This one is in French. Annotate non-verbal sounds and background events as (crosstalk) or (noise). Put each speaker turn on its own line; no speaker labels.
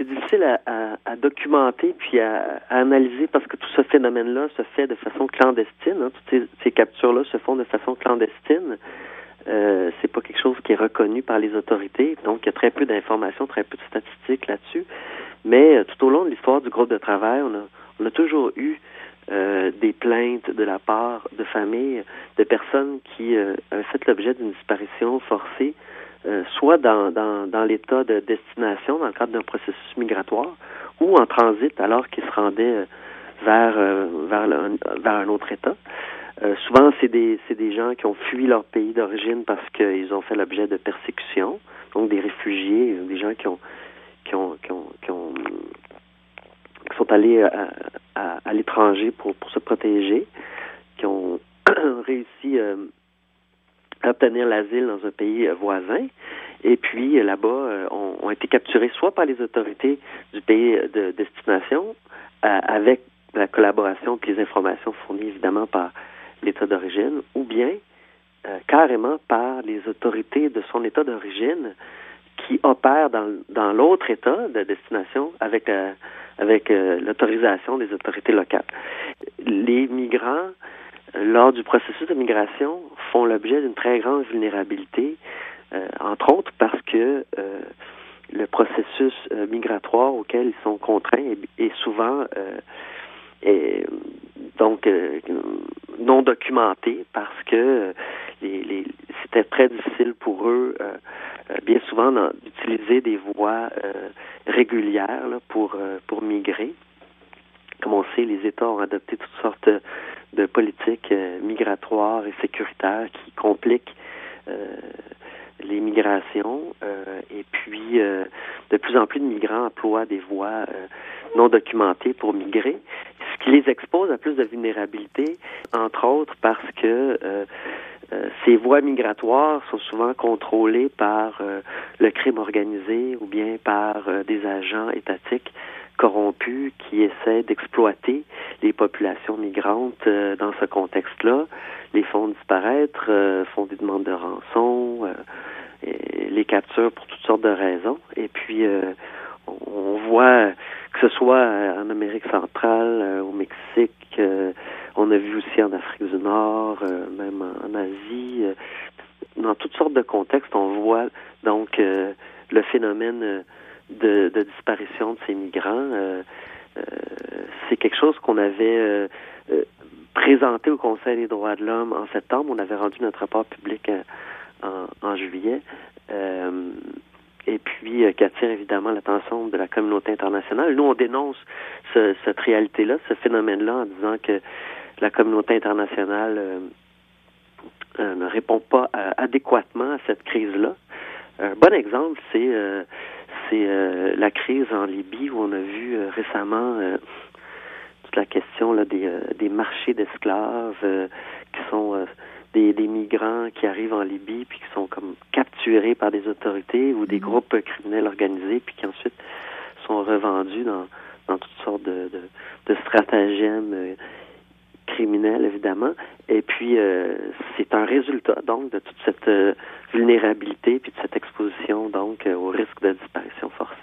c'est difficile à, documenter puis à, analyser parce que tout ce phénomène-là se fait de façon clandestine. Hein. Toutes ces, captures-là se font de façon clandestine. Euh, c'est pas quelque chose qui est reconnu par les autorités, donc il y a très peu d'informations, très peu de statistiques là-dessus. Mais euh, tout au long de l'histoire du groupe de travail, on a, on a toujours eu euh, des plaintes de la part de familles, de personnes qui euh, avaient fait l'objet d'une disparition forcée, euh, soit dans, dans, dans l'état de destination, dans le cadre d'un processus migratoire, ou en transit alors qu'ils se rendaient vers, vers, vers un autre État. souvent, c'est des, c'est des gens qui ont fui leur pays d'origine parce qu'ils ont fait l'objet de persécutions, donc des réfugiés, des gens qui ont, qui ont, qui ont, qui ont qui sont allés à, à, l'étranger pour, pour se protéger, qui ont (clears throat) réussi euh, obtenir l'asile dans un pays euh, voisin, et puis euh, là-bas ont, ont, été capturés soit par les autorités du pays de destination, avec la collaboration et les informations fournies évidemment par l'État d'origine, ou bien carrément par les autorités de son État d'origine qui opèrent dans, dans l'autre État de destination avec avec euh, l'autorisation des autorités locales. Les migrants, euh, lors du processus de migration, font l'objet d'une très grande vulnérabilité, euh, entre autres parce que le processus migratoire auquel ils sont contraints est, souvent est, donc non documenté parce que les, les, c'était très difficile pour eux bien souvent d'utiliser des voies régulière pour, euh, pour migrer. Comme on sait, les États ont adopté toutes sortes de politiques euh, migratoires et sécuritaires qui compliquent euh, les migrations. et puis, de plus en plus de migrants emploient des voies non documentées pour migrer, ce qui les expose à plus de vulnérabilité, entre autres parce que euh, ces voies migratoires sont souvent contrôlées par euh, le crime organisé ou bien par euh, des agents étatiques corrompus qui essaient d'exploiter les populations migrantes dans ce contexte-là, les font disparaître, font des demandes de rançon, les capturent pour toutes sortes de raisons. Et puis, on voit que ce soit en Amérique centrale, au Mexique, on a vu aussi en Afrique du Nord, euh, même en, Asie, euh, dans toutes sortes de contextes, on voit donc euh, le phénomène de, disparition de ces migrants. c'est quelque chose qu'on avait présenté au Conseil des droits de l'homme en septembre. On avait rendu notre rapport public en, juillet. et puis qui attire évidemment l'attention de la communauté internationale. Nous, on dénonce cette réalité-là, ce phénomène-là, en disant que la communauté internationale euh, euh, ne répond pas euh, adéquatement à cette crise-là. Un bon exemple, c'est c'est la crise en Libye où on a vu récemment toute la question là, des, des marchés d'esclaves qui sont des, des, migrants qui arrivent en Libye puis qui sont comme capturés par des autorités ou des mm-hmm. groupes criminels organisés puis qui ensuite sont revendus dans, dans toutes sortes de, de, de stratagèmes criminel, évidemment. Et puis, euh, c'est un résultat, donc, de toute cette euh, vulnérabilité puis de cette exposition, donc, euh, au risque de disparition forcée.